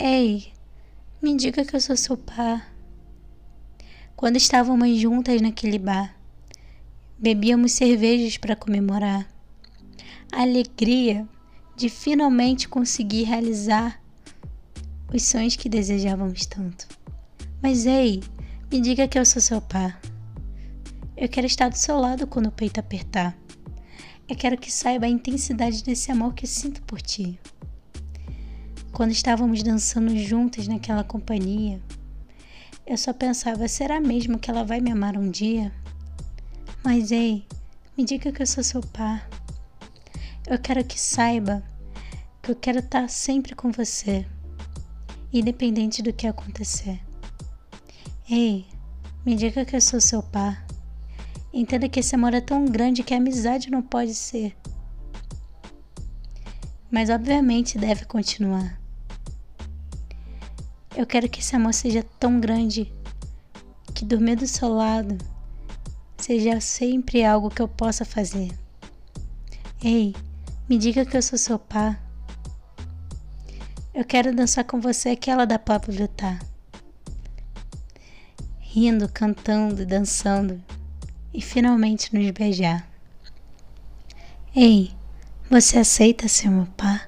Ei, me diga que eu sou seu par. Quando estávamos juntas naquele bar, bebíamos cervejas para comemorar a alegria de finalmente conseguir realizar os sonhos que desejávamos tanto. Mas ei, me diga que eu sou seu par. Eu quero estar do seu lado quando o peito apertar. Eu quero que saiba a intensidade desse amor que sinto por ti. Quando estávamos dançando juntas naquela companhia, eu só pensava: será mesmo que ela vai me amar um dia? Mas ei, me diga que eu sou seu par. Eu quero que saiba que eu quero estar sempre com você, independente do que acontecer. Ei, me diga que eu sou seu par. Entenda que esse amor é tão grande que a amizade não pode ser. Mas obviamente deve continuar. Eu quero que esse amor seja tão grande que dormir do seu lado seja sempre algo que eu possa fazer. Ei, me diga que eu sou seu par. Eu quero dançar com você aquela da Pablo Vittar rindo, cantando, dançando e finalmente nos beijar. Ei, você aceita ser meu par?